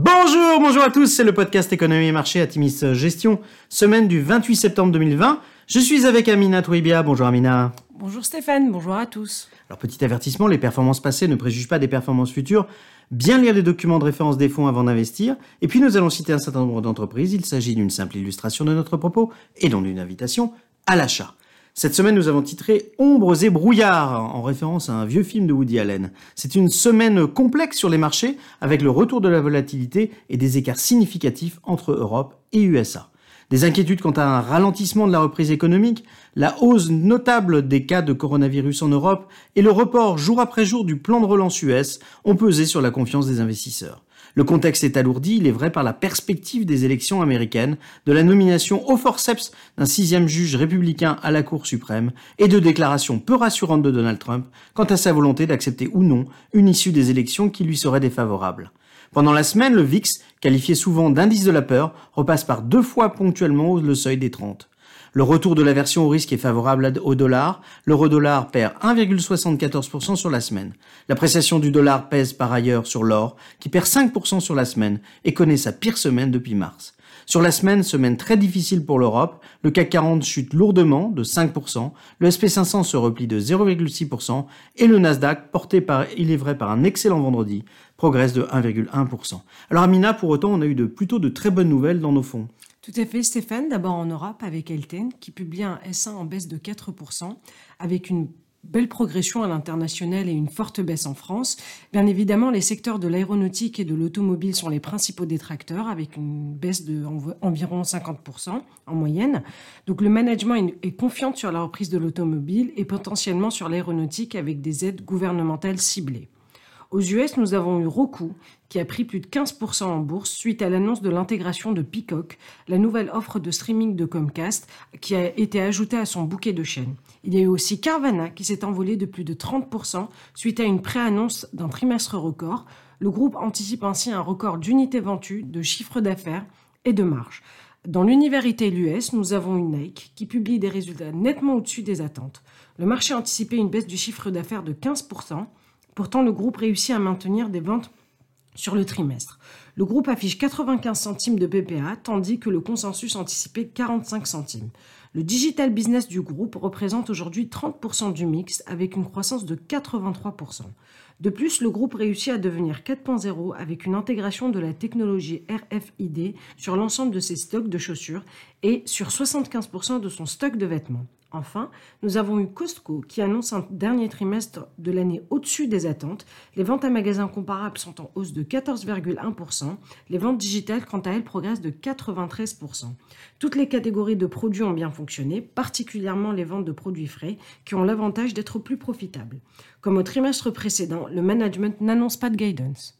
Bonjour, bonjour à tous, c'est le podcast Économie et Marché Atimis Gestion, semaine du 28 septembre 2020. Je suis avec Amina Touibia. Bonjour Amina. Bonjour Stéphane, bonjour à tous. Alors petit avertissement, les performances passées ne préjugent pas des performances futures. Bien lire les documents de référence des fonds avant d'investir. Et puis nous allons citer un certain nombre d'entreprises. Il s'agit d'une simple illustration de notre propos et non d'une invitation à l'achat. Cette semaine, nous avons titré Ombres et brouillards en référence à un vieux film de Woody Allen. C'est une semaine complexe sur les marchés avec le retour de la volatilité et des écarts significatifs entre Europe et USA. Des inquiétudes quant à un ralentissement de la reprise économique, la hausse notable des cas de coronavirus en Europe et le report jour après jour du plan de relance US ont pesé sur la confiance des investisseurs. Le contexte est alourdi, il est vrai, par la perspective des élections américaines, de la nomination au forceps d'un sixième juge républicain à la Cour suprême et de déclarations peu rassurantes de Donald Trump quant à sa volonté d'accepter ou non une issue des élections qui lui serait défavorable. Pendant la semaine, le VIX, qualifié souvent d'indice de la peur, repasse par deux fois ponctuellement le seuil des 30. Le retour de l'aversion au risque est favorable au dollar. L'euro-dollar perd 1,74% sur la semaine. L'appréciation du dollar pèse par ailleurs sur l'or, qui perd 5% sur la semaine et connaît sa pire semaine depuis mars. Sur la semaine, semaine très difficile pour l'Europe, le CAC 40 chute lourdement de 5%, le SP500 se replie de 0,6% et le Nasdaq, porté par, il est vrai, par un excellent vendredi, progresse de 1,1%. Alors Amina, pour autant, on a eu de, plutôt de très bonnes nouvelles dans nos fonds. Tout à fait, Stéphane. D'abord en Europe avec Elten, qui publie un S1 en baisse de 4%, avec une belle progression à l'international et une forte baisse en France. Bien évidemment, les secteurs de l'aéronautique et de l'automobile sont les principaux détracteurs, avec une baisse de environ 50% en moyenne. Donc le management est confiant sur la reprise de l'automobile et potentiellement sur l'aéronautique avec des aides gouvernementales ciblées. Aux US, nous avons eu Roku, qui a pris plus de 15% en bourse suite à l'annonce de l'intégration de Peacock, la nouvelle offre de streaming de Comcast, qui a été ajoutée à son bouquet de chaînes. Il y a eu aussi Carvana, qui s'est envolé de plus de 30% suite à une pré-annonce d'un trimestre record. Le groupe anticipe ainsi un record d'unités vendues, de chiffre d'affaires et de marge. Dans l'univers retail US, nous avons une Nike qui publie des résultats nettement au-dessus des attentes. Le marché anticipait une baisse du chiffre d'affaires de 15%, Pourtant, le groupe réussit à maintenir des ventes sur le trimestre. Le groupe affiche 95 centimes de PPA, tandis que le consensus anticipait 45 centimes. Le digital business du groupe représente aujourd'hui 30% du mix, avec une croissance de 83%. De plus, le groupe réussit à devenir 4.0 avec une intégration de la technologie RFID sur l'ensemble de ses stocks de chaussures et sur 75% de son stock de vêtements. Enfin, nous avons eu Costco qui annonce un dernier trimestre de l'année au-dessus des attentes. Les ventes à magasins comparables sont en hausse de 14,1%. Les ventes digitales, quant à elles, progressent de 93%. Toutes les catégories de produits ont bien fonctionné, particulièrement les ventes de produits frais qui ont l'avantage d'être plus profitables. Comme au trimestre précédent, le management n'annonce pas de guidance.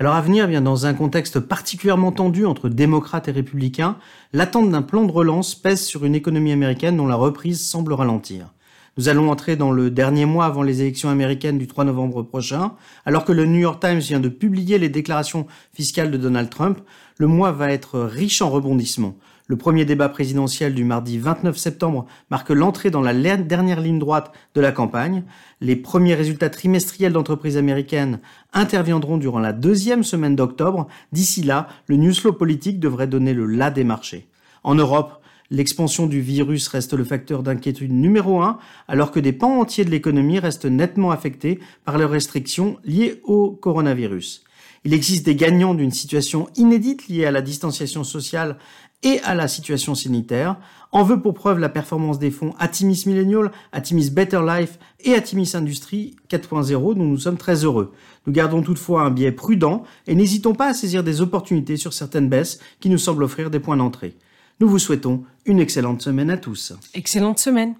Alors à venir, bien dans un contexte particulièrement tendu entre démocrates et républicains, l'attente d'un plan de relance pèse sur une économie américaine dont la reprise semble ralentir. Nous allons entrer dans le dernier mois avant les élections américaines du 3 novembre prochain. Alors que le New York Times vient de publier les déclarations fiscales de Donald Trump, le mois va être riche en rebondissements. Le premier débat présidentiel du mardi 29 septembre marque l'entrée dans la dernière ligne droite de la campagne. Les premiers résultats trimestriels d'entreprises américaines interviendront durant la deuxième semaine d'octobre. D'ici là, le newsflow politique devrait donner le la des marchés. En Europe, L'expansion du virus reste le facteur d'inquiétude numéro un, alors que des pans entiers de l'économie restent nettement affectés par les restrictions liées au coronavirus. Il existe des gagnants d'une situation inédite liée à la distanciation sociale et à la situation sanitaire. En veut pour preuve la performance des fonds Atimis Millennial, Atimis Better Life et Atimis Industrie 4.0 dont nous sommes très heureux. Nous gardons toutefois un biais prudent et n'hésitons pas à saisir des opportunités sur certaines baisses qui nous semblent offrir des points d'entrée. Nous vous souhaitons une excellente semaine à tous. Excellente semaine.